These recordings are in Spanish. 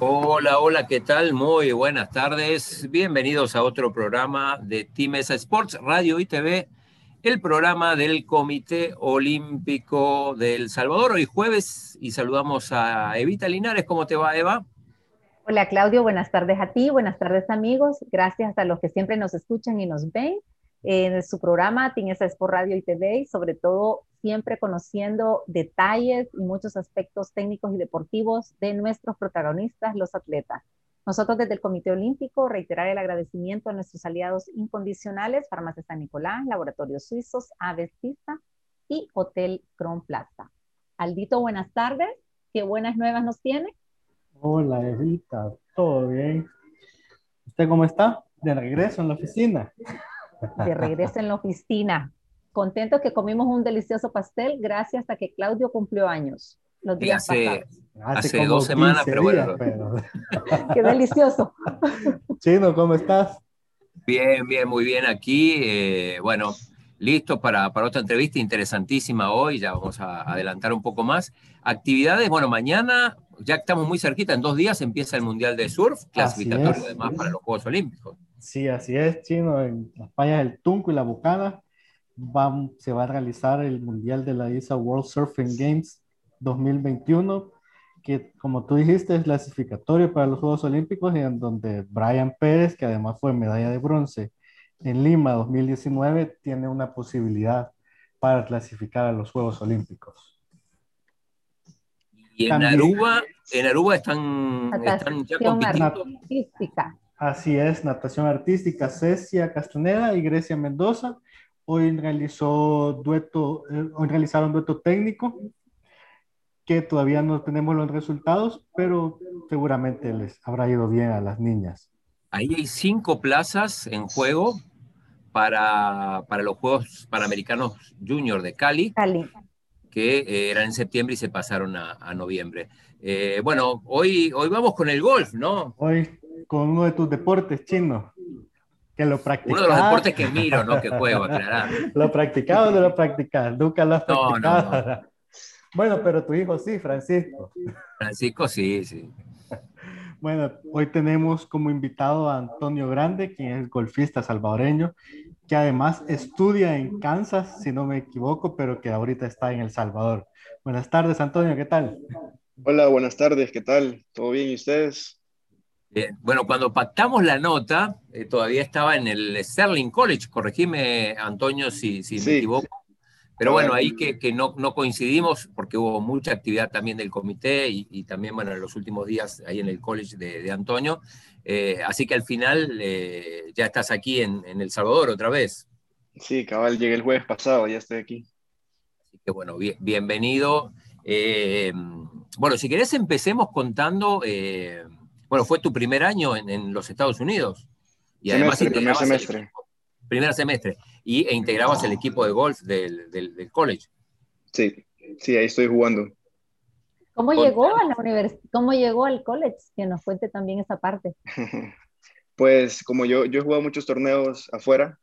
Hola, hola, ¿qué tal? Muy buenas tardes. Bienvenidos a otro programa de Team Sports, Radio y TV, el programa del Comité Olímpico del Salvador. Hoy jueves y saludamos a Evita Linares. ¿Cómo te va, Eva? Hola, Claudio. Buenas tardes a ti, buenas tardes, amigos. Gracias a los que siempre nos escuchan y nos ven en su programa Team Sports Radio y TV y sobre todo siempre conociendo detalles y muchos aspectos técnicos y deportivos de nuestros protagonistas, los atletas. Nosotros desde el Comité Olímpico reiterar el agradecimiento a nuestros aliados incondicionales, Farmacia San Nicolás, Laboratorios Suizos, Avestista y Hotel Cron Plaza. Aldito, buenas tardes. ¿Qué buenas nuevas nos tiene? Hola, Evita. ¿Todo bien? ¿Usted cómo está? De regreso en la oficina. De regreso en la oficina contentos que comimos un delicioso pastel gracias a que Claudio cumplió años. Los días hace, hace, dos semanas, pero bueno. Qué delicioso. Chino, ¿cómo estás? Bien, bien, muy bien aquí. Eh, bueno, listo para, para, otra entrevista interesantísima hoy, ya vamos a adelantar un poco más. Actividades, bueno, mañana, ya estamos muy cerquita, en dos días empieza el Mundial de Surf, clasificatorio además para los Juegos Olímpicos. Sí, así es, Chino, en las playas del Tunco y la Bucana se va a realizar el Mundial de la ISA World Surfing Games 2021, que como tú dijiste es clasificatorio para los Juegos Olímpicos y en donde Brian Pérez, que además fue medalla de bronce en Lima 2019, tiene una posibilidad para clasificar a los Juegos Olímpicos. Y en Aruba, en Aruba están, están ya compitiendo. Artística. Así es, natación artística, Cecia Castaneda y Grecia Mendoza Hoy realizó dueto, eh, hoy realizaron dueto técnico, que todavía no tenemos los resultados, pero seguramente les habrá ido bien a las niñas. Ahí hay cinco plazas en juego para, para los Juegos Panamericanos Junior de Cali, Cali. que eh, eran en septiembre y se pasaron a, a noviembre. Eh, bueno, hoy, hoy vamos con el golf, ¿no? Hoy con uno de tus deportes, chino que lo Uno de los deportes que miro, no que juego, aclarar. ¿Lo practicado o no lo practicado? Nunca lo has practicado. No, no, Bueno, pero tu hijo sí, Francisco. Francisco sí, sí. Bueno, hoy tenemos como invitado a Antonio Grande, quien es golfista salvadoreño, que además estudia en Kansas, si no me equivoco, pero que ahorita está en El Salvador. Buenas tardes, Antonio, ¿qué tal? Hola, buenas tardes, ¿qué tal? ¿Todo bien y ustedes? Bueno, cuando pactamos la nota, eh, todavía estaba en el Sterling College, corregime Antonio si, si me equivoco, pero bueno, ahí que, que no, no, coincidimos porque hubo mucha actividad también del comité y, también, bueno, en los últimos días ahí en el college de, de Antonio, eh, así que al final eh, ya estás aquí en, en, El Salvador otra vez. Sí, cabal, llegué el jueves pasado, ya estoy aquí. Así que bueno, bien, bienvenido. bueno, si querés empecemos contando bueno, fue tu primer año en, los Estados Unidos. Y además primer semestre. primer semestre. Y, e integrabas el equipo de golf del, del, college. Sí, sí, ahí estoy jugando. ¿Cómo llegó a la universidad? ¿Cómo llegó al college? Que nos cuente también esa parte. pues como yo, yo he jugado muchos torneos afuera,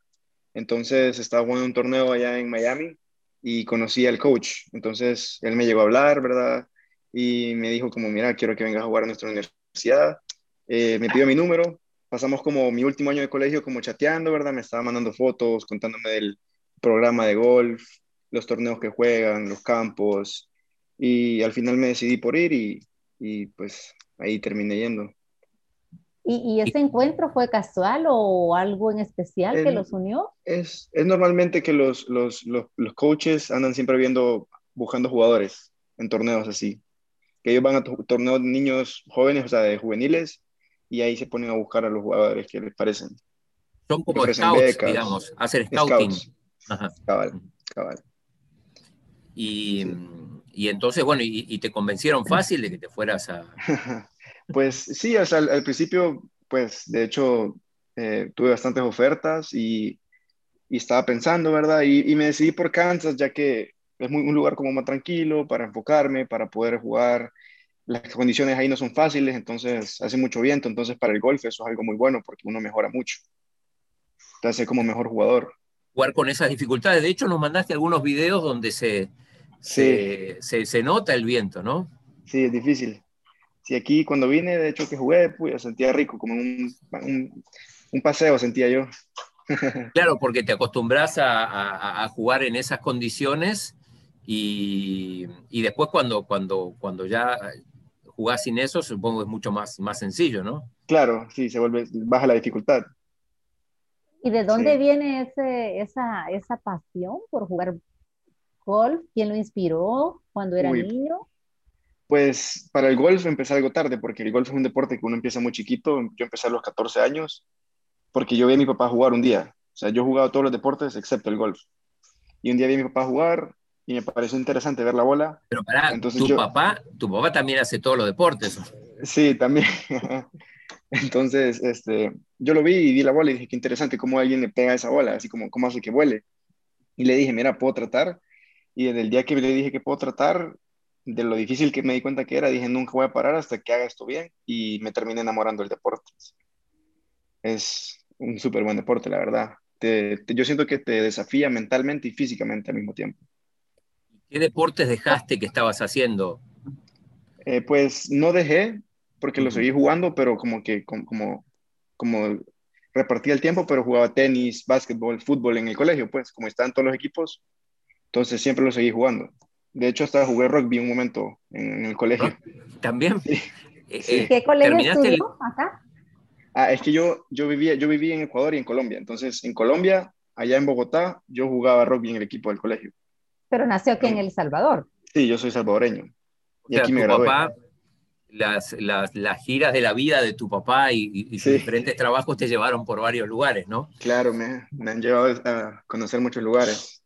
entonces estaba jugando un torneo allá en Miami y conocí al coach. Entonces él me llegó a hablar, ¿verdad? Y me dijo como, mira, quiero que vengas a jugar a nuestra universidad eh, me pidió mi número, pasamos como mi último año de colegio como chateando, ¿verdad? Me estaba mandando fotos, contándome del programa de golf, los torneos que juegan, los campos, y al final me decidí por ir y, y pues ahí terminé yendo. ¿Y, ese encuentro fue casual o algo en especial que los unió? Es, es normalmente que los, los, los, los, coaches andan siempre viendo, buscando jugadores en torneos así que ellos van a torneos de niños jóvenes, o sea, de juveniles, y ahí se ponen a buscar a los jugadores que les parecen. Son como scouts, digamos, hacer scouting. Cabal, cabal. Y, y entonces, bueno, y, te convencieron fácil de que te fueras a... pues sí, o sea, al, principio, pues de hecho, eh, tuve bastantes ofertas y, y, estaba pensando, ¿verdad? Y, y, me decidí por Kansas, ya que es muy, un lugar como más tranquilo para enfocarme, para poder jugar. Las condiciones ahí no son fáciles, entonces hace mucho viento, entonces para el golf eso es algo muy bueno porque uno mejora mucho. Te hace como mejor jugador. Jugar con esas dificultades. De hecho, nos mandaste algunos videos donde se, se, se, nota el viento, ¿no? Sí, es difícil. Sí, aquí cuando vine, de hecho que jugué, pues sentía rico, como un, un, paseo sentía yo. Claro, porque te acostumbras a, a, jugar en esas condiciones y, y, después cuando, cuando, cuando ya jugás sin eso, supongo que es mucho más, más sencillo, ¿no? Claro, sí, se vuelve, baja la dificultad. ¿Y de dónde viene ese, esa, esa pasión por jugar golf? ¿Quién lo inspiró cuando era niño? Pues para el golf empecé algo tarde, porque el golf es un deporte que uno empieza muy chiquito. Yo empecé a los 14 años, porque yo vi a mi papá jugar un día. O sea, yo he jugado todos los deportes excepto el golf. Y un día vi a mi papá jugar y me pareció interesante ver la bola. Pero para Entonces tu, papá, tu papá también hace todos los deportes. Sí, también. Entonces, este, yo lo vi y vi la bola y dije, qué interesante cómo alguien le pega esa bola, así como cómo hace que vuele. Y le dije, mira, puedo tratar. Y desde el día que le dije que puedo tratar, de lo difícil que me di cuenta que era, dije, nunca voy a parar hasta que haga esto bien. Y me terminé enamorando del deporte. Es un súper buen deporte, la verdad. yo siento que te desafía mentalmente y físicamente al mismo tiempo. ¿Qué deportes dejaste que estabas haciendo? Eh, pues no dejé, porque lo seguí jugando, pero como que como, como repartía el tiempo, pero jugaba tenis, básquetbol, fútbol en el colegio, pues como estaban todos los equipos, entonces siempre lo seguí jugando. De hecho, hasta jugué rugby un momento en, el colegio. ¿También? Sí. Eh, eh, ¿Qué colegio estudió acá? Ah, es que yo, yo, vivía, yo vivía en Ecuador y en Colombia. Entonces, en Colombia, allá en Bogotá, yo jugaba rugby en el equipo del colegio. Pero nació aquí en El Salvador. Sí, yo soy salvadoreño. Y aquí me gradué. Papá las, las, las, giras de la vida de tu papá y, sus diferentes trabajos te llevaron por varios lugares, ¿no? Claro, me, me, han llevado a conocer muchos lugares.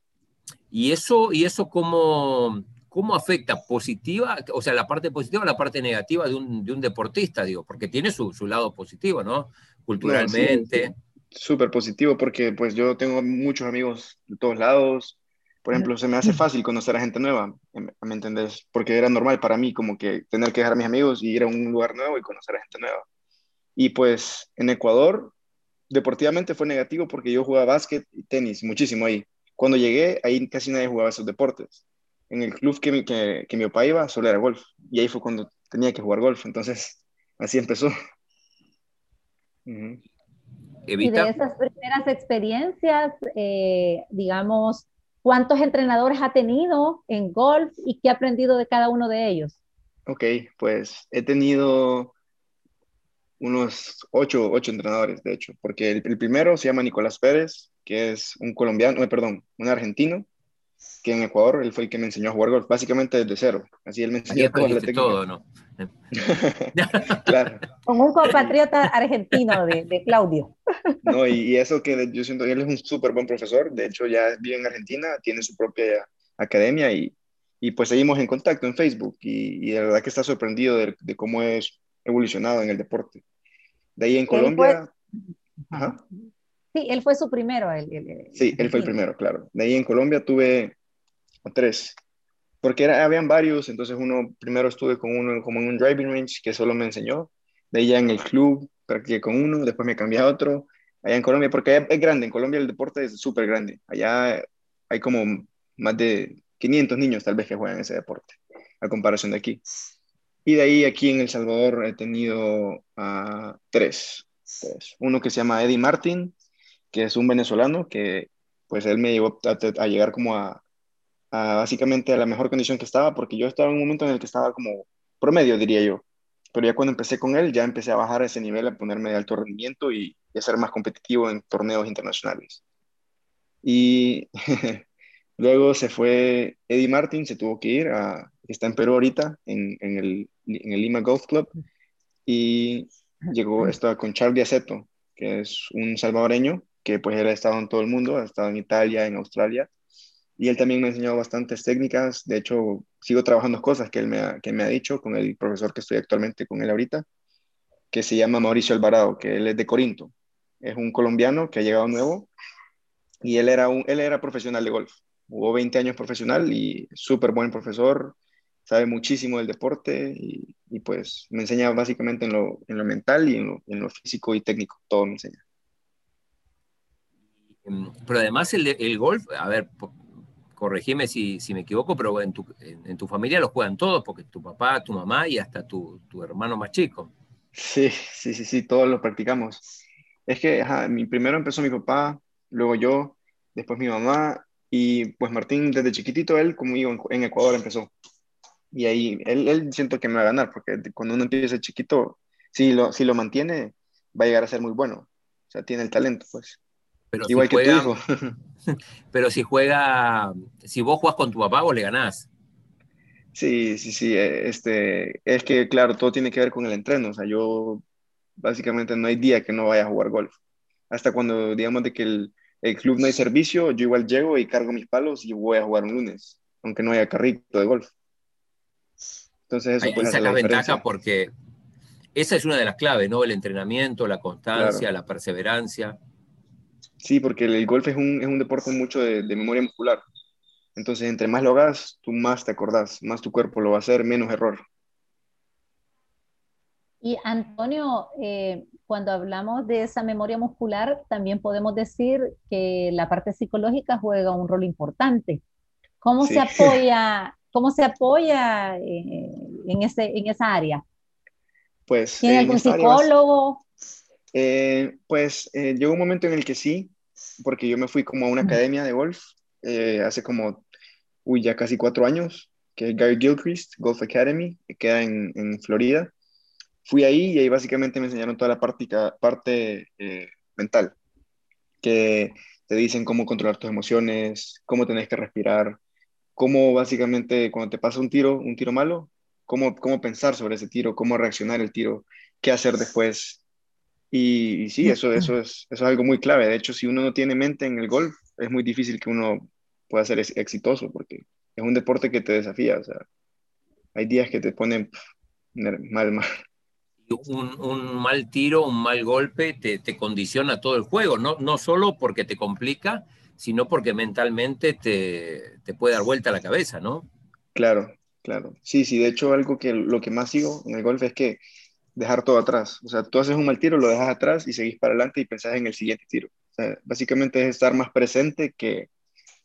¿Y eso, y eso cómo, cómo afecta positiva, o sea, la parte positiva o la parte negativa de un, de un deportista, digo? Porque tiene su, su lado positivo, ¿no? Culturalmente. Súper positivo porque pues yo tengo muchos amigos de todos lados, por ejemplo, se me hace fácil conocer a gente nueva, ¿me entendés? Porque era normal para mí como que tener que dejar a mis amigos y ir a un lugar nuevo y conocer a gente nueva. Y pues en Ecuador, deportivamente fue negativo porque yo jugaba básquet y tenis muchísimo ahí. Cuando llegué, ahí casi nadie jugaba esos deportes. En el club que mi, que, mi papá iba, solo era golf. Y ahí fue cuando tenía que jugar golf. Entonces, así empezó. Y de esas primeras experiencias, eh, digamos, ¿Cuántos entrenadores ha tenido en golf y qué ha aprendido de cada uno de ellos? Ok, pues he tenido unos ocho, ocho entrenadores, de hecho, porque el, primero se llama Nicolás Pérez, que es un colombiano, eh, perdón, un argentino, que en Ecuador él fue el que me enseñó a jugar golf, básicamente desde cero. Así él me enseñó toda la técnica. todo, ¿no? claro. Como un compatriota argentino de, Claudio. no, y, eso que yo siento que él es un súper buen profesor, de hecho ya vive en Argentina, tiene su propia academia y, y pues seguimos en contacto en Facebook y, de verdad que está sorprendido de, cómo es evolucionado en el deporte. De ahí en Colombia... Sí, él fue su primero. sí, él fue el primero, claro. De ahí en Colombia tuve tres. Porque era, habían varios, entonces uno, primero estuve con uno como en un driving range que solo me enseñó, de ya en el club practiqué con uno, después me cambié a otro, allá en Colombia, porque es grande, en Colombia el deporte es súper grande, allá hay como más de 500 niños tal vez que juegan ese deporte, a comparación de aquí. Y de ahí aquí en El Salvador he tenido a tres, uno que se llama Eddie Martin, que es un venezolano que pues él me llevó a llegar como a, básicamente a la mejor condición que estaba, porque yo estaba en un momento en el que estaba como promedio, diría yo. Pero ya cuando empecé con él, ya empecé a bajar ese nivel, a ponerme de alto rendimiento y, a ser más competitivo en torneos internacionales. Y luego se fue Eddie Martin, se tuvo que ir, a, está en Perú ahorita, en, en, el, en el Lima Golf Club, y llegó, estaba con Charlie Aceto, que es un salvadoreño, que pues él ha estado en todo el mundo, ha estado en Italia, en Australia, y él también me ha enseñado bastantes técnicas. De hecho, sigo trabajando cosas que él me ha, que me ha dicho con el profesor que estoy actualmente con él ahorita, que se llama Mauricio Alvarado, que él es de Corinto. Es un colombiano que ha llegado nuevo y él era, un, él era profesional de golf. Hubo 20 años profesional y súper buen profesor, sabe muchísimo del deporte y, y, pues me enseña básicamente en lo, en lo mental y en lo, en lo, físico y técnico, todo me enseña. Pero además el, el golf, a ver, corregime si, si, me equivoco, pero en tu, en, tu, familia lo juegan todos, porque tu papá, tu mamá y hasta tu, tu, hermano más chico. Sí, sí, sí, sí, todos lo practicamos. Es que mi, primero empezó mi papá, luego yo, después mi mamá, y pues Martín desde chiquitito, él como en, en Ecuador empezó. Y ahí, él, él siento que me va a ganar, porque cuando uno empieza chiquito, si lo, si lo mantiene, va a llegar a ser muy bueno. O sea, tiene el talento, pues. Pero Igual que tu hijo. pero si juega, si vos jugás con tu papá, vos le ganás. Sí, sí, sí. Eh, este, es que, claro, todo tiene que ver con el entreno. O sea, yo básicamente no hay día que no vaya a jugar golf. Hasta cuando, digamos, de que el, el club no hay servicio, yo igual llego y cargo mis palos y voy a jugar un lunes, aunque no haya carrito de golf. Entonces, eso puede la ventaja porque esa es una de las claves, ¿no? El entrenamiento, la constancia, la perseverancia. Sí, porque el golf es un, es un deporte mucho de, memoria muscular. Entonces, entre más lo hagas, tú más te acordás, más tu cuerpo lo va a hacer, menos error. Y Antonio, eh, cuando hablamos de esa memoria muscular, también podemos decir que la parte psicológica juega un rol importante. ¿Cómo se apoya, cómo se apoya eh, en, ese, en esa área? Pues, ¿Tiene algún psicólogo? Eh, pues eh, llegó un momento en el que sí, porque yo me fui como a una academia de golf eh, hace como, uy, ya casi cuatro años, que es Gary Gilchrist Golf Academy, que queda en, en, Florida. Fui ahí y ahí básicamente me enseñaron toda la parte, parte mental, que te dicen cómo controlar tus emociones, cómo tenés que respirar, cómo básicamente cuando te pasa un tiro, un tiro malo, cómo, cómo pensar sobre ese tiro, cómo reaccionar el tiro, qué hacer después, y, sí, eso, eso, es, eso es algo muy clave. De hecho, si uno no tiene mente en el golf, es muy difícil que uno pueda ser exitoso porque es un deporte que te desafía. O sea, hay días que te ponen mal, mal. Un, un, mal tiro, un mal golpe te, te, condiciona todo el juego, no, no solo porque te complica, sino porque mentalmente te, te puede dar vuelta la cabeza, ¿no? Claro, claro. Sí, sí, de hecho algo que lo que más sigo en el golf es que dejar todo atrás. O sea, tú haces un mal tiro, lo dejas atrás y seguís para adelante y pensás en el siguiente tiro. O sea, básicamente es estar más presente que,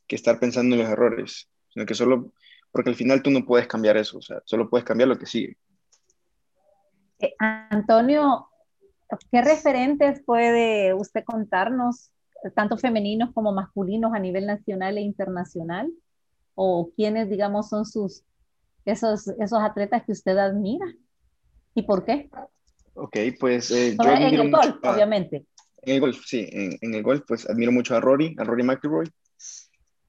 que estar pensando en los errores, sino que solo, porque al final tú no puedes cambiar eso, o sea, solo puedes cambiar lo que sigue. Eh, Antonio, ¿qué referentes puede usted contarnos, tanto femeninos como masculinos a nivel nacional e internacional? ¿O quiénes, digamos, son sus, esos, esos atletas que usted admira? ¿Y por qué? Ok, pues eh, yo en el golf, obviamente. En el golf, sí, en, el golf, pues admiro mucho a Rory, a Rory McIlroy,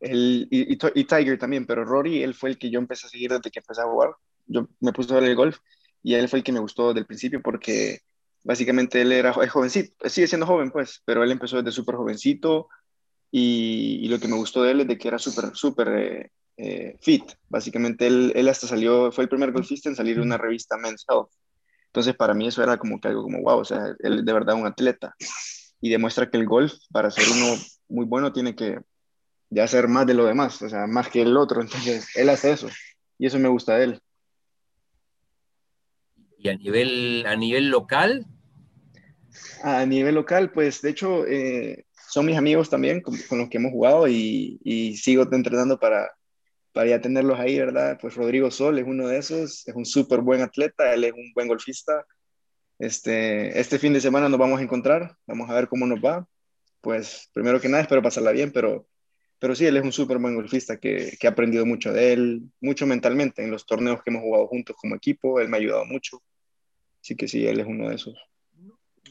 el, y, y, Tiger también, pero Rory, él fue el que yo empecé a seguir desde que empecé a jugar. Yo me puse a ver el golf y él fue el que me gustó desde el principio porque básicamente él era es jovencito, sigue siendo joven pues, pero él empezó desde súper jovencito y, y, lo que me gustó de él es de que era súper, súper eh, eh, fit. Básicamente él, él hasta salió, fue el primer golfista en salir de una revista Men's Health. Entonces, para mí eso era como que algo como, wow, o sea, él es de verdad un atleta. Y demuestra que el golf, para ser uno muy bueno, tiene que ya hacer más de lo demás, o sea, más que el otro. Entonces, él hace eso. Y eso me gusta de él. ¿Y a nivel, a nivel local? A nivel local, pues de hecho, eh, son mis amigos también con, los que hemos jugado y, y sigo entrenando para, para ya tenerlos ahí, ¿verdad? Pues Rodrigo Sol es uno de esos, es un súper buen atleta, él es un buen golfista. Este, este fin de semana nos vamos a encontrar, vamos a ver cómo nos va. Pues primero que nada espero pasarla bien, pero, pero sí, él es un súper buen golfista que, que ha aprendido mucho de él, mucho mentalmente en los torneos que hemos jugado juntos como equipo, él me ha ayudado mucho. Así que sí, él es uno de esos.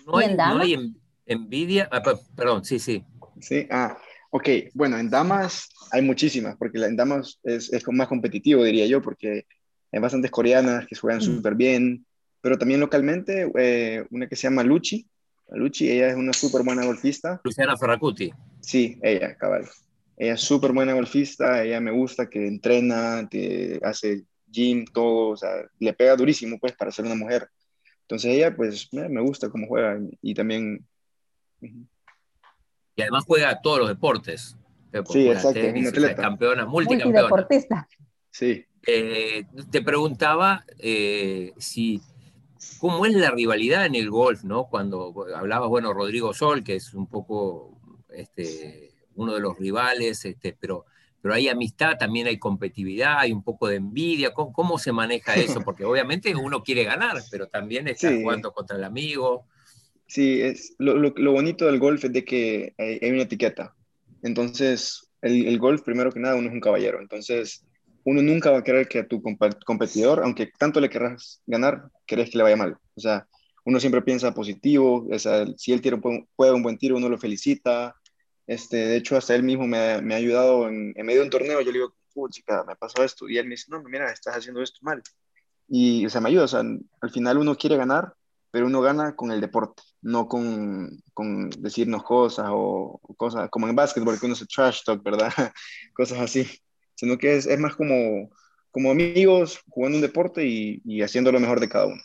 No hay, no hay envidia, ah, perdón, sí, sí. Sí, ah, Ok, bueno, en damas hay muchísimas, porque en damas es, es más competitivo, diría yo, porque hay bastantes coreanas que juegan mm. súper bien, pero también localmente eh, una que se llama Luchi. Luchi, ella es una súper buena golfista. Luciana Ferracuti. Sí, ella, cabal. Ella es súper buena golfista, ella me gusta que entrena, que hace gym, todo, o sea, le pega durísimo, pues, para ser una mujer. Entonces ella, pues, me gusta cómo juega y también y además juega todos los deportes. Sí, exacto. Tenis, campeona, multicampeona. Multideportista. Sí. Eh, te preguntaba eh, si cómo es la rivalidad en el golf, ¿no? Cuando hablabas, bueno, Rodrigo Sol, que es un poco este, uno de los rivales, este, pero, pero hay amistad, también hay competitividad, hay un poco de envidia. ¿Cómo, se maneja eso? Porque obviamente uno quiere ganar, pero también está jugando contra el amigo. Sí, es, lo, lo, bonito del golf es de que hay, una etiqueta. Entonces, el, el, golf, primero que nada, uno es un caballero. Entonces, uno nunca va a querer que a tu competidor, aunque tanto le querrás ganar, querés que le vaya mal. O sea, uno siempre piensa positivo, o sea, si él tira un, puede un buen tiro, uno lo felicita. Este, de hecho, hasta él mismo me, me ha ayudado en, medio de un torneo. Yo le digo, chica, me pasó esto. Y él me dice, no, mira, estás haciendo esto mal. Y, o sea, me ayuda. O sea, al final uno quiere ganar, pero uno gana con el deporte, no con, con decirnos cosas o, cosas como en básquetbol, que uno se trash talk, ¿verdad? cosas así. Sino que es, es más como, como amigos jugando un deporte y, y haciendo lo mejor de cada uno.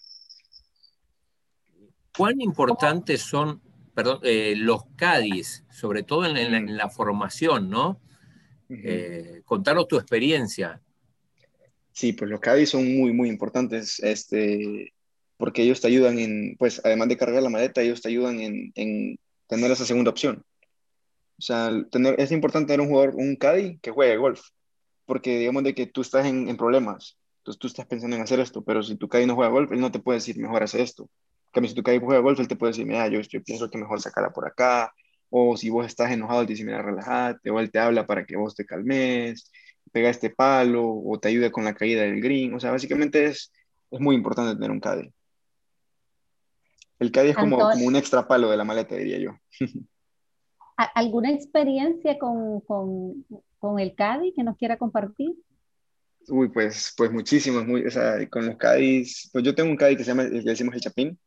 ¿Cuán importantes son perdón, eh, los Cádiz, sobre todo en, la, formación, ¿no? Eh, contanos tu experiencia. Sí, pues los Cádiz son muy, muy importantes, este, porque ellos te ayudan en, pues además de cargar la maleta, ellos te ayudan en, en tener esa segunda opción. O sea, tener, es importante tener un jugador, un Cádiz que juegue golf, porque digamos de que tú estás en, en problemas, entonces tú estás pensando en hacer esto, pero si tu Cádiz no juega golf, él no te puede decir mejor hacer esto cambio, si tu caes juega golf, él te puede decir, mira, yo, yo pienso que mejor sacarla por acá, o si vos estás enojado, él te dice, mira, relájate, o él te habla para que vos te calmes, pega este palo, o te ayude con la caída del green, o sea, básicamente es, es muy importante tener un caddy. El caddy es como, como, un extra palo de la maleta, diría yo. ¿Alguna experiencia con, con, con el caddy que nos quiera compartir? Uy, pues, pues muchísimas, muy, o sea, con los caddies, pues yo tengo un caddy que se llama, le decimos el Chapín,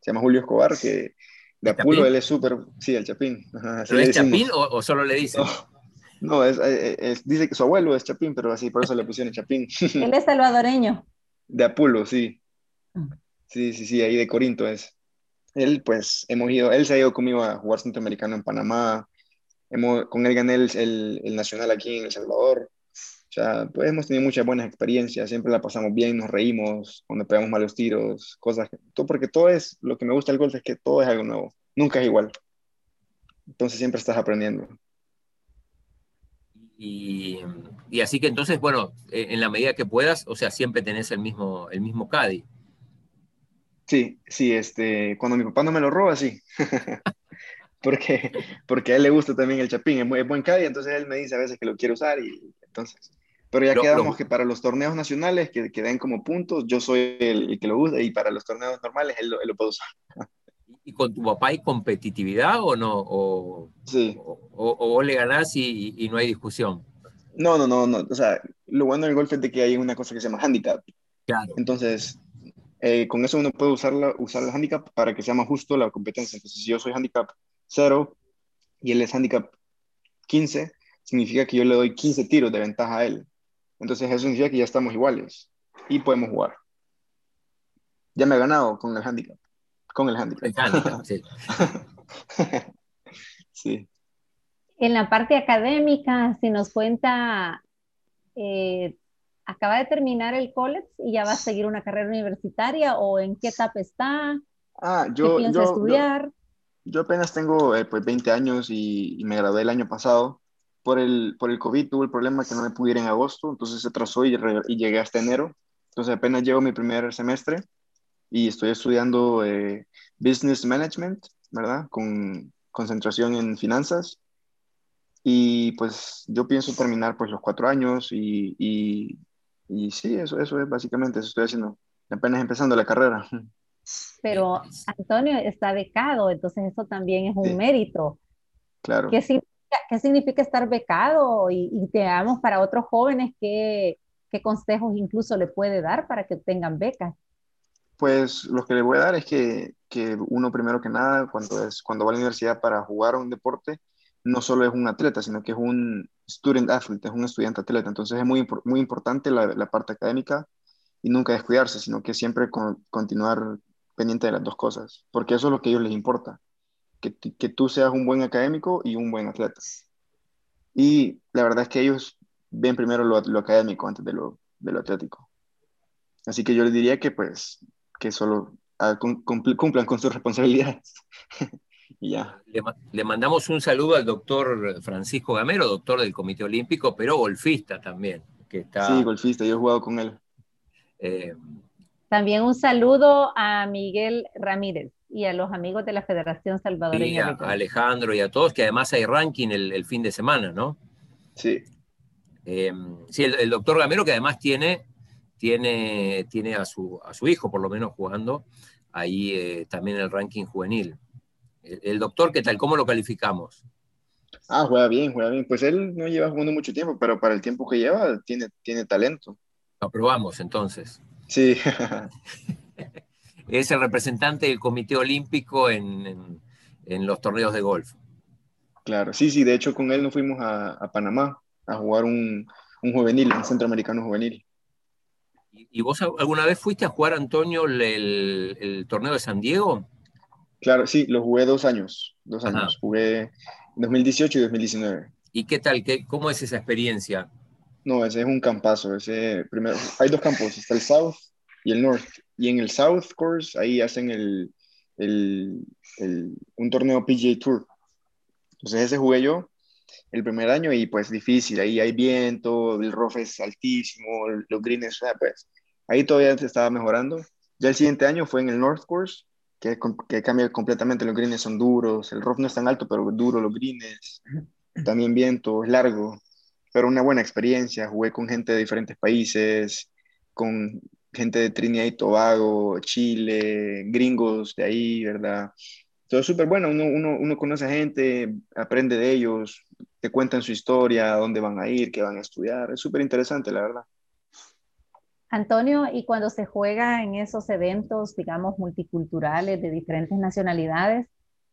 se llama Julio Escobar, que de Apulo él es súper, sí, el Chapín. ¿Pero es Chapín o, solo le dicen? No, es, dice que su abuelo es Chapín, pero así, por eso le pusieron Chapín. Él es salvadoreño. De Apulo, sí. Ah. Sí, sí, sí, ahí de Corinto es. Él, pues, hemos ido, él se ha ido conmigo a jugar centroamericano en Panamá. Hemos, con él gané el, el, el nacional aquí en El Salvador. O sea, pues hemos tenido muchas buenas experiencias, siempre la pasamos bien, nos reímos cuando pegamos malos tiros, cosas, todo, porque todo es, lo que me gusta del golf es que todo es algo nuevo, nunca es igual. Entonces siempre estás aprendiendo. Y, y, así que entonces, bueno, e, en la medida que puedas, o sea, siempre tenés el mismo, el mismo caddy. Sí, sí, este, cuando mi papá no me lo roba, sí. porque, porque a él le gusta también el chapín, es, muy, buen caddy, entonces él me dice a veces que lo quiere usar y entonces pero ya quedamos que para los torneos nacionales que, que den como puntos, yo soy el, que lo usa y para los torneos normales él, lo puede usar. ¿Y con tu papá hay competitividad o no? O, sí. O, o, vos le ganás y, y, no hay discusión. No, no, no, no. O sea, lo bueno del golf es de que hay una cosa que se llama handicap. Claro. Entonces, eh, con eso uno puede usarla, usar el handicap para que sea más justo la competencia. Entonces, si yo soy handicap 0 y él es handicap 15, significa que yo le doy 15 tiros de ventaja a él. Entonces eso significa que ya estamos iguales y podemos jugar. Ya me he ganado con el handicap. Con el handicap. sí. sí. En la parte académica, si nos cuenta, eh, acaba de terminar el college y ya va a seguir una carrera universitaria o en qué etapa está? Ah, yo, ¿Qué piensa estudiar? Yo, apenas tengo eh, pues 20 años y, y, me gradué el año pasado por el, por el COVID tuve el problema que no me pude ir en agosto, entonces se atrasó y, y llegué hasta enero. Entonces apenas llevo mi primer semestre y estoy estudiando eh, Business Management, ¿verdad? Con concentración en finanzas. Y pues yo pienso terminar pues los cuatro años y, y, y sí, eso, eso es básicamente, eso estoy haciendo, apenas empezando la carrera. Pero Antonio está becado, entonces eso también es un mérito. Claro. ¿Qué significa qué significa estar becado y, y te damos para otros jóvenes qué, qué consejos incluso le puede dar para que tengan becas. Pues lo que le voy a dar es que, que, uno primero que nada, cuando, es, cuando va a la universidad para jugar un deporte, no solo es un atleta, sino que es un student athlete, es un estudiante atleta. Entonces es muy, muy importante la, parte académica y nunca descuidarse, sino que siempre con, continuar pendiente de las dos cosas, porque eso es lo que a ellos les importa que, tú seas un buen académico y un buen atleta. Y la verdad es que ellos ven primero lo, académico antes de lo, de lo atlético. Así que yo les diría que pues que solo ah, cumplan con sus responsabilidades ya. Le, mandamos un saludo al doctor Francisco Gamero, doctor del Comité Olímpico, pero golfista también. Que está, sí, golfista, yo he jugado con él. Eh, también un saludo a Miguel Ramírez y a los amigos de la Federación Salvadoreña. a Alejandro y a todos, que además hay ranking el, fin de semana, ¿no? Sí. Eh, sí, el, doctor Gamero que además tiene, tiene, tiene a, su, a su hijo, por lo menos, jugando ahí eh, también el ranking juvenil. El, doctor, ¿qué tal? ¿Cómo lo calificamos? Ah, juega bien, juega bien. Pues él no lleva jugando mucho tiempo, pero para el tiempo que lleva tiene, tiene talento. Lo aprobamos entonces. Sí. es el representante del Comité Olímpico en, los torneos de golf. Claro, sí, sí, de hecho con él nos fuimos a, Panamá a jugar un, juvenil, un centroamericano juvenil. ¿Y, vos alguna vez fuiste a jugar, Antonio, el, torneo de San Diego? Claro, sí, lo jugué dos años, dos años. Jugué 2018 y 2019. ¿Y qué tal? Qué, ¿Cómo es esa experiencia? No, ese es un campazo. Ese, primero, hay dos campos, está el South y el North. Y en el South Course, ahí hacen el, el, un torneo PGA Tour. Entonces ese jugué yo el primer año y pues difícil, ahí hay viento, el rough es altísimo, los greens, pues ahí todavía se estaba mejorando. Ya el siguiente año fue en el North Course, que, cambia completamente, los greens son duros, el rough no es tan alto, pero duro los greens, también viento, es largo, pero una buena experiencia, jugué con gente de diferentes países, con gente de Trinidad y Tobago, Chile, gringos de ahí, ¿verdad? Todo es súper bueno, uno, uno, uno, conoce a gente, aprende de ellos, te cuentan su historia, dónde van a ir, qué van a estudiar, es súper interesante, la verdad. Antonio, y cuando se juega en esos eventos, digamos, multiculturales de diferentes nacionalidades,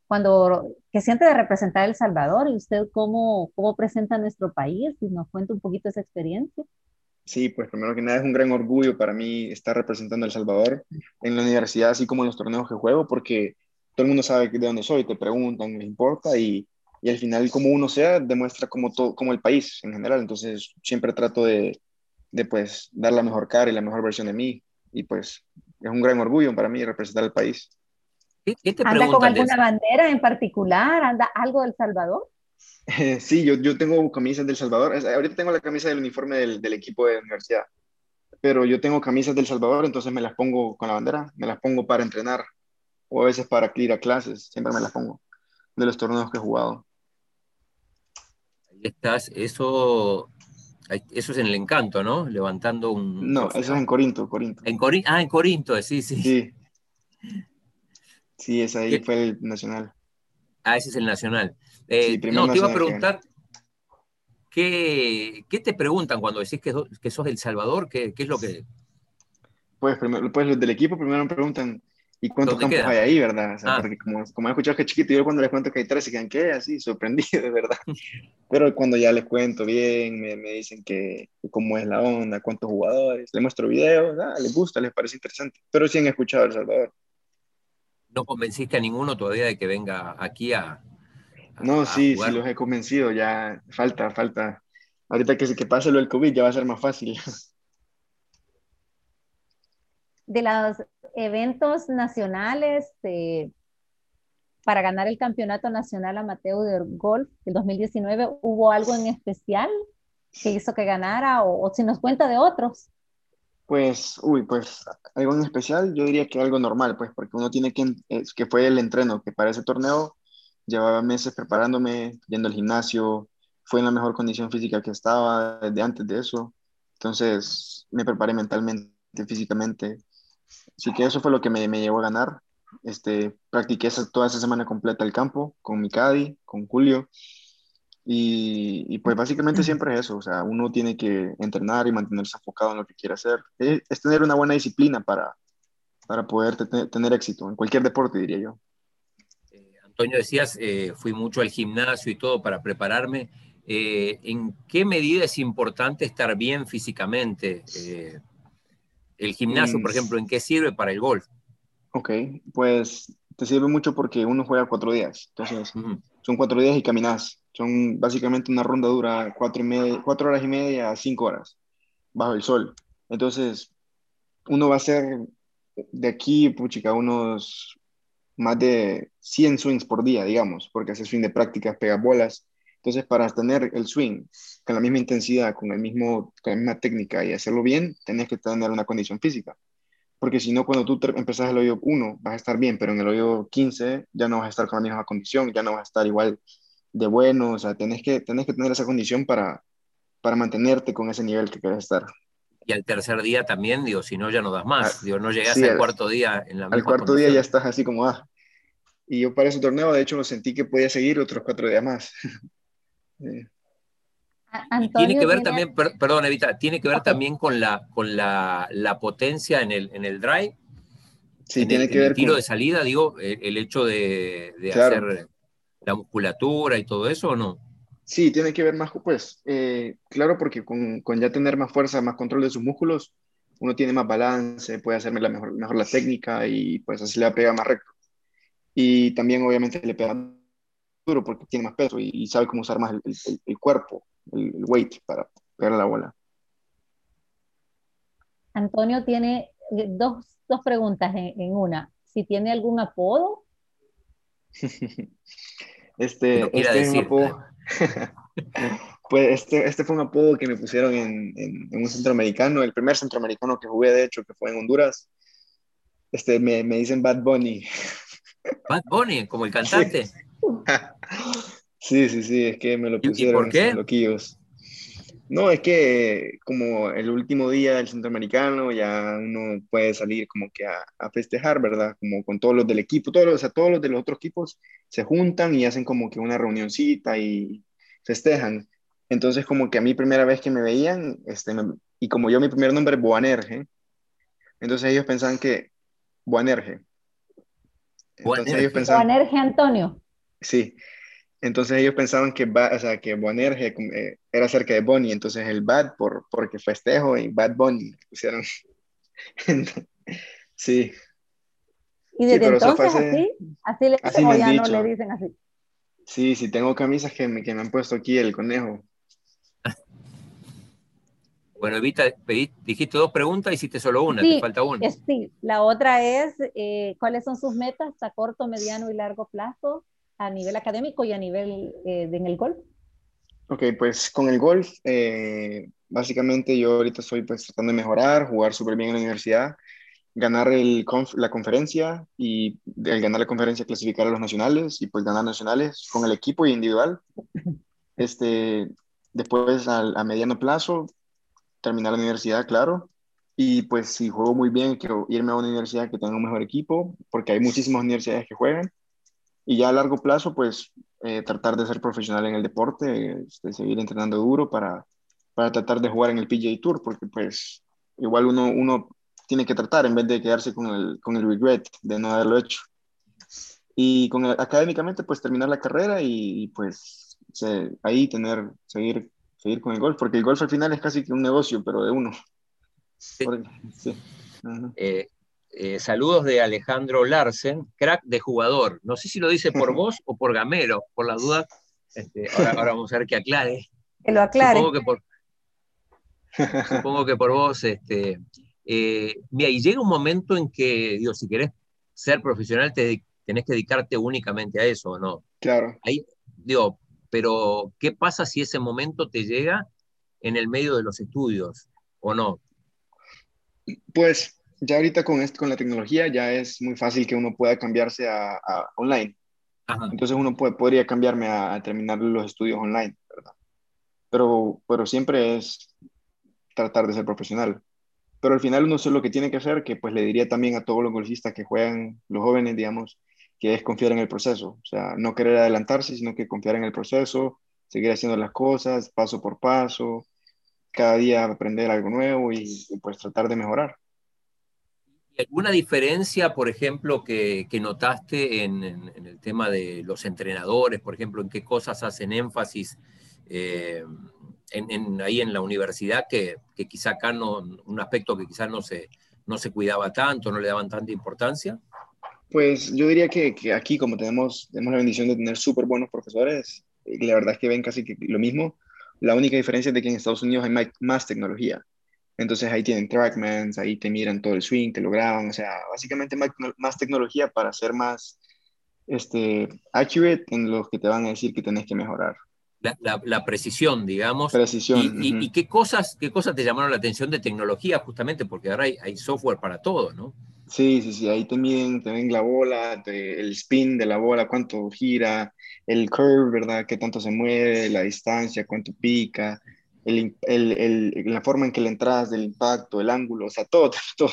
cuando, ¿qué siente de representar El Salvador? ¿Y usted cómo, cómo presenta nuestro país? Y nos cuenta un poquito esa experiencia. Sí, pues primero que nada es un gran orgullo para mí estar representando El Salvador en la universidad, así como en los torneos que juego, porque todo el mundo sabe de dónde soy, te preguntan, les importa y, y al final como uno sea, demuestra como, todo, como el país en general. Entonces siempre trato de, de pues dar la mejor cara y la mejor versión de mí y pues es un gran orgullo para mí representar al país. ¿Qué, te ¿Anda con alguna bandera en particular? ¿Anda algo del Salvador? sí, yo, yo tengo camisas del Salvador. Ahorita tengo la camisa del uniforme del, del equipo de universidad, pero yo tengo camisas del Salvador, entonces me las pongo con la bandera, me las pongo para entrenar o a veces para ir a clases, siempre me las pongo de los torneos que he jugado. Ahí estás, eso, eso es en el encanto, ¿no? Levantando un... No, eso es en Corinto, Corinto. En ah, en Corinto, sí, sí. Sí, sí es ahí fue el nacional. Ah, ese es el nacional. Eh, no, te iba a preguntar, ¿qué, ¿qué, te preguntan cuando decís que, que sos del Salvador? ¿Qué, ¿Qué, es lo que...? Pues, primero, pues los del equipo primero me preguntan, ¿y cuántos campos hay ahí, verdad? O sea, ah. Porque como, como he escuchado que es chiquito, yo cuando les cuento que hay tres, se quedan, ¿qué? Así, sorprendido, de verdad. Pero cuando ya les cuento bien, me, me dicen que, cómo es la onda, cuántos jugadores, les muestro videos, ah, les gusta, les parece interesante. Pero sí han escuchado El Salvador. ¿No convenciste a ninguno todavía de que venga aquí a, no, sí, sí los he convencido, ya falta, falta. Ahorita que, que pase lo del COVID ya va a ser más fácil. De los eventos nacionales eh, para ganar el Campeonato Nacional Amateur de Golf del 2019, ¿hubo algo en especial que hizo que ganara o, si nos cuenta de otros? Pues, uy, pues algo en especial, yo diría que algo normal, pues, porque uno tiene que, que fue el entreno, que para ese torneo llevaba meses preparándome, yendo al gimnasio, fue en la mejor condición física que estaba desde antes de eso. Entonces me preparé mentalmente, físicamente. Así que eso fue lo que me, me llevó a ganar. Este, practiqué toda esa semana completa el campo con mi Cadi, con Julio. Y, pues básicamente siempre es eso, o sea, uno tiene que entrenar y mantenerse enfocado en lo que quiere hacer. Es, tener una buena disciplina para, para poder tener éxito en cualquier deporte, diría yo. Antonio, decías, eh, fui mucho al gimnasio y todo para prepararme. Eh, ¿En qué medida es importante estar bien físicamente? El gimnasio, por mm. ejemplo, ¿en qué sirve para el golf? Ok, pues te sirve mucho porque uno juega cuatro días. Entonces, son cuatro días y caminas. Son básicamente una ronda dura cuatro, y media, cuatro horas y media a cinco horas bajo el sol. Entonces, uno va a ser de aquí, puchica, unos más de 100 swings por día, digamos, porque hace swing de prácticas, pega bolas. Entonces, para tener el swing con la misma intensidad, con, el mismo, con la misma técnica y hacerlo bien, tenés que tener una condición física. Porque si no, cuando tú empezás el hoyo 1, vas a estar bien, pero en el hoyo 15 ya no vas a estar con la misma condición, ya no vas a estar igual de bueno. O sea, tenés que, tenés que tener esa condición para, para mantenerte con ese nivel que quieres estar. Y al tercer día también, digo, si no, ya no das más. Ah, digo, no llegas al cuarto día en la Al cuarto día ya estás así como, ah. Y yo para ese torneo, de hecho, lo sentí que podía seguir otros cuatro días más. tiene que ver también, perdón, Evita, tiene que ver también con la, con la, la, potencia en el, en el drive. Sí, tiene que ver el tiro de salida, digo, el, hecho de, de hacer la musculatura y todo eso, ¿o no? Sí, tiene que ver más, pues, eh, claro, porque con, con, ya tener más fuerza, más control de sus músculos, uno tiene más balance, puede hacerme la mejor, mejor la técnica y pues así le pega más recto. Y también obviamente le pega duro porque tiene más peso y, sabe cómo usar más el, el, cuerpo, el, weight para pegar la bola. Antonio tiene eh, dos, dos preguntas en, en, una. Si tiene algún apodo. este, este es un apodo pues este, este fue un apodo que me pusieron en, en, un centroamericano, el primer centroamericano que jugué, de hecho, que fue en Honduras. Este, me, me dicen Bad Bunny. Bad Bunny, como el cantante. Sí, sí, sí, es que me lo pusieron. ¿Y por qué? Loquillos. No, es que como el último día del centroamericano ya uno puede salir como que a, a, festejar, ¿verdad? Como con todos los del equipo, todos, o sea, todos los de los otros equipos se juntan y hacen como que una reunioncita y festejan. Entonces como que a mí primera vez que me veían, este, y como yo mi primer nombre es Boanerge, entonces ellos pensaban que Boanerge. Entonces ellos pensaban... Boanerge Antonio. Sí, entonces ellos pensaban que, o sea, que Boanerge eh, era cerca de Bonnie, entonces el Bad por, porque festejo y Bad Bunny pusieron. sí. ¿Y desde entonces así? ¿Así le dicen o ya no le dicen así? Sí, sí, tengo camisas que me, que me han puesto aquí el conejo. Bueno, Evita, dijiste dos preguntas, hiciste solo una, te falta una. sí, la otra es, eh, ¿cuáles son sus metas a corto, mediano y largo plazo? A nivel académico y a nivel eh, en el golf? Ok, pues con el golf, eh, básicamente yo ahorita estoy pues tratando de mejorar, jugar súper bien en la universidad, ganar el la conferencia y al ganar la conferencia clasificar a los nacionales y pues ganar nacionales con el equipo y individual. Este, después a mediano plazo, terminar la universidad, claro. Y pues si juego muy bien, quiero irme a una universidad que tenga un mejor equipo, porque hay muchísimas universidades que juegan y ya a largo plazo, pues eh, tratar de ser profesional en el deporte, este, seguir entrenando duro para, para tratar de jugar en el PGA Tour, porque pues igual uno, uno tiene que tratar en vez de quedarse con el, con el regret de no haberlo hecho. Y con académicamente, pues terminar la carrera y, pues ahí tener, seguir, seguir con el golf, porque el golf al final es casi que un negocio, pero de uno. Sí. sí. Eh, eh, saludos de Alejandro Larsen, crack de jugador. No sé si lo dice por vos o por Gamero, por la duda. Este, ahora, vamos a ver que aclare. Que lo aclare. Supongo que por, supongo que por vos. Este, eh, mira, y llega un momento en que, digo, si querés ser profesional, te, tenés que dedicarte únicamente a eso, ¿no? Claro. Ahí, digo, pero ¿qué pasa si ese momento te llega en el medio de los estudios o no? Pues ya ahorita con, esto, con la tecnología ya es muy fácil que uno pueda cambiarse a, online. Entonces uno puede, podría cambiarme a, terminar los estudios online, ¿verdad? Pero, pero siempre es tratar de ser profesional. Pero al final uno sé lo que tiene que hacer, que pues le diría también a todos los golfistas que juegan, los jóvenes, digamos, que es confiar en el proceso. O sea, no querer adelantarse, sino que confiar en el proceso, seguir haciendo las cosas paso por paso, cada día aprender algo nuevo y pues tratar de mejorar alguna diferencia, por ejemplo, que, notaste en, el tema de los entrenadores, por ejemplo, en qué cosas hacen énfasis eh, en, ahí en la universidad que, quizá acá no, un aspecto que quizás no se, no se cuidaba tanto, no le daban tanta importancia? Pues yo diría que, aquí, como tenemos, tenemos la bendición de tener súper buenos profesores, la verdad es que ven casi que lo mismo. La única diferencia es de que en Estados Unidos hay más tecnología. Entonces ahí tienen trackmans, ahí te miran todo el swing, te lo graban, o sea, básicamente más, más tecnología para ser más este, accurate en los que te van a decir que tenés que mejorar. La, precisión, digamos. Precisión. ¿Y, qué, cosas, qué cosas te llamaron la atención de tecnología? Justamente porque ahora hay, software para todo, ¿no? Sí, sí, sí, ahí te miden, te ven la bola, el spin de la bola, cuánto gira, el curve, ¿verdad? Qué tanto se mueve, la distancia, cuánto pica, el, el, la forma en que le entras del impacto, el ángulo, o sea, todo, todo.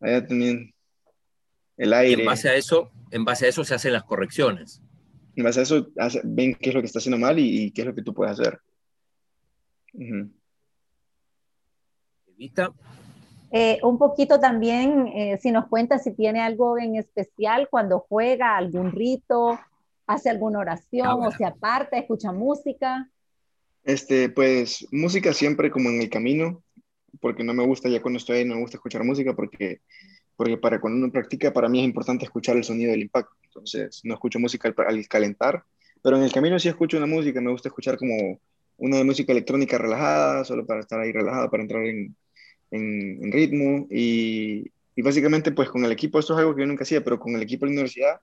Allá también el aire. Y en base a eso, en base a eso se hacen las correcciones. En base a eso ven qué es lo que está haciendo mal y, qué es lo que tú puedes hacer. Eh, un poquito también, eh, si nos cuenta si tiene algo en especial cuando juega, algún rito, hace alguna oración ah, o se aparta, escucha música. Este, pues música siempre como en el camino, porque no me gusta ya cuando estoy ahí, no me gusta escuchar música porque porque para cuando uno practica, para mí es importante escuchar el sonido del impacto. Entonces, no escucho música al, calentar, pero en el camino sí escucho una música, me gusta escuchar como una música electrónica relajada, solo para estar ahí relajada, para entrar en, en, ritmo. Y, y, básicamente, pues con el equipo, esto es algo que yo nunca hacía, pero con el equipo de la universidad,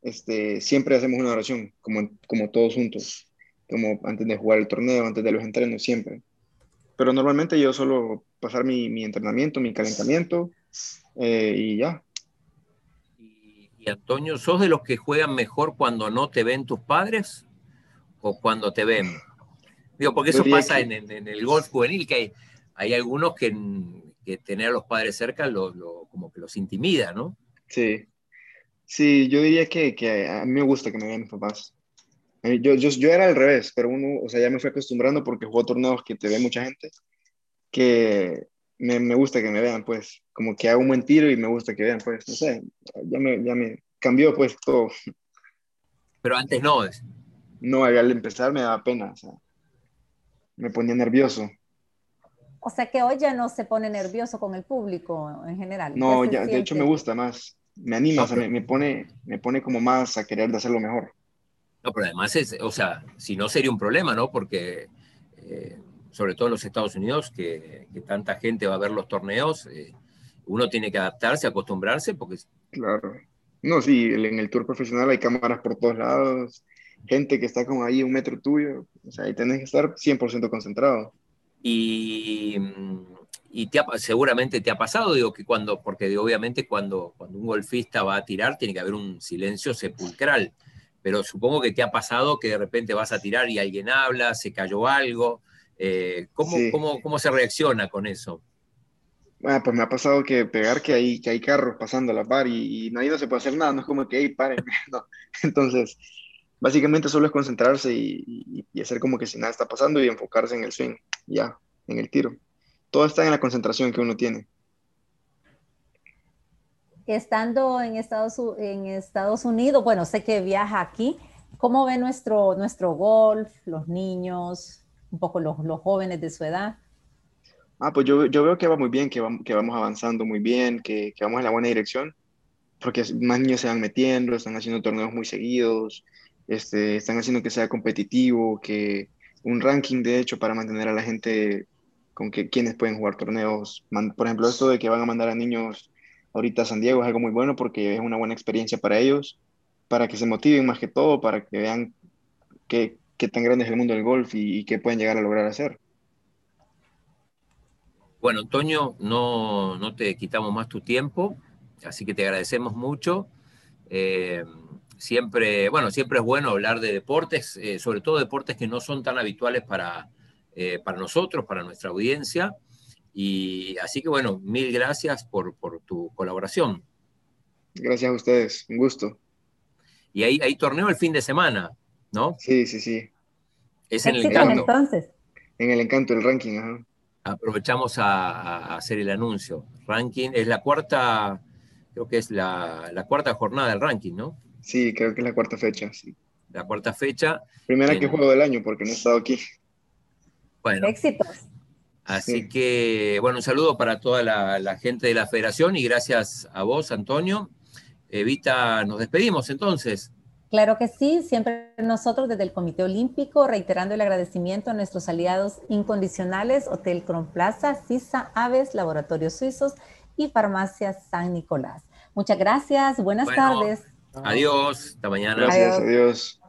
este, siempre hacemos una oración, como, como todos juntos, como antes de jugar el torneo, antes de los entrenos, siempre. Pero normalmente yo solo pasar mi, mi entrenamiento, mi calentamiento, eh, y ya. Y, Antonio, ¿sos de los que juegan mejor cuando no te ven tus padres o cuando te ven? Digo, porque eso pasa en, el golf juvenil, que hay, hay algunos que, que, tener a los padres cerca lo, como que los intimida, ¿no? Sí. Sí, yo diría que, que a mí me gusta que me vean mis papás. Eh, yo, yo, yo, era al revés, pero uno, o sea, ya me fui acostumbrando porque juego torneos que te ve mucha gente, que me, me, gusta que me vean, pues, como que hago un buen tiro y me gusta que vean, pues, no sé, ya me, ya me cambió, pues, todo. Pero antes no. Es. No, al empezar me daba pena, o sea, me ponía nervioso. O sea que hoy ya no se pone nervioso con el público en general. No, ya, de hecho me gusta más, me anima, o sea, me, me, pone, me pone como más a querer de hacerlo mejor. No, pero además es, o sea, si no sería un problema, ¿no? Porque eh, sobre todo en los Estados Unidos, que, tanta gente va a ver los torneos, eh, uno tiene que adaptarse, acostumbrarse, porque... Claro. No, sí, en el tour profesional hay cámaras por todos lados, gente que está como ahí un metro tuyo, o sea, ahí tenés que estar 100% concentrado. Y, y te seguramente te ha pasado, digo, que cuando, porque obviamente cuando, cuando un golfista va a tirar tiene que haber un silencio sepulcral, pero supongo que te ha pasado que de repente vas a tirar y alguien habla, se cayó algo, eh, ¿cómo, cómo, cómo, se reacciona con eso? Bueno, pues me ha pasado que pegar que hay, que hay carros pasando a la par y, y nadie no se puede hacer nada, no es como que, hey, paren, no. Entonces, básicamente solo es concentrarse y, y, hacer como que si nada está pasando y enfocarse en el swing, ya, en el tiro. Todo está en la concentración que uno tiene. Estando en Estados, en Estados Unidos, bueno, sé que viaja aquí, ¿cómo ve nuestro, nuestro golf, los niños, un poco los, los jóvenes de su edad? Ah, pues yo, yo veo que va muy bien, que, vamos, que vamos avanzando muy bien, que, que, vamos en la buena dirección, porque más niños se van metiendo, están haciendo torneos muy seguidos, este, están haciendo que sea competitivo, que un ranking de hecho para mantener a la gente con que quienes pueden jugar torneos. Por ejemplo, esto de que van a mandar a niños ahorita San Diego es algo muy bueno porque es una buena experiencia para ellos, para que se motiven más que todo, para que vean que, qué tan grande es el mundo del golf y, qué pueden llegar a lograr hacer. Bueno, Antonio, no, no te quitamos más tu tiempo, así que te agradecemos mucho. Eh, siempre, bueno, siempre es bueno hablar de deportes, eh, sobre todo deportes que no son tan habituales para, eh, para nosotros, para nuestra audiencia. Y así que bueno, mil gracias por, por tu colaboración. Gracias a ustedes, un gusto. Y hay, hay torneo el fin de semana, ¿no? Sí, sí, sí. Es en el encanto. entonces. En el encanto, el ranking, ajá. Aprovechamos a, hacer el anuncio. Ranking es la cuarta, creo que es la, cuarta jornada del ranking, ¿no? Sí, creo que es la cuarta fecha, sí. La cuarta fecha. Primera que juego del año, porque no he estado aquí. Bueno. Éxitos. Así que, bueno, un saludo para toda la, la, gente de la federación y gracias a vos, Antonio. Evita, nos despedimos entonces. Claro que sí, siempre nosotros desde el Comité Olímpico, reiterando el agradecimiento a nuestros aliados incondicionales, Hotel Cron Plaza, CISA, Aves, Laboratorios Suizos y Farmacia San Nicolás. Muchas gracias, buenas tardes. Adiós, hasta mañana. Gracias, adiós.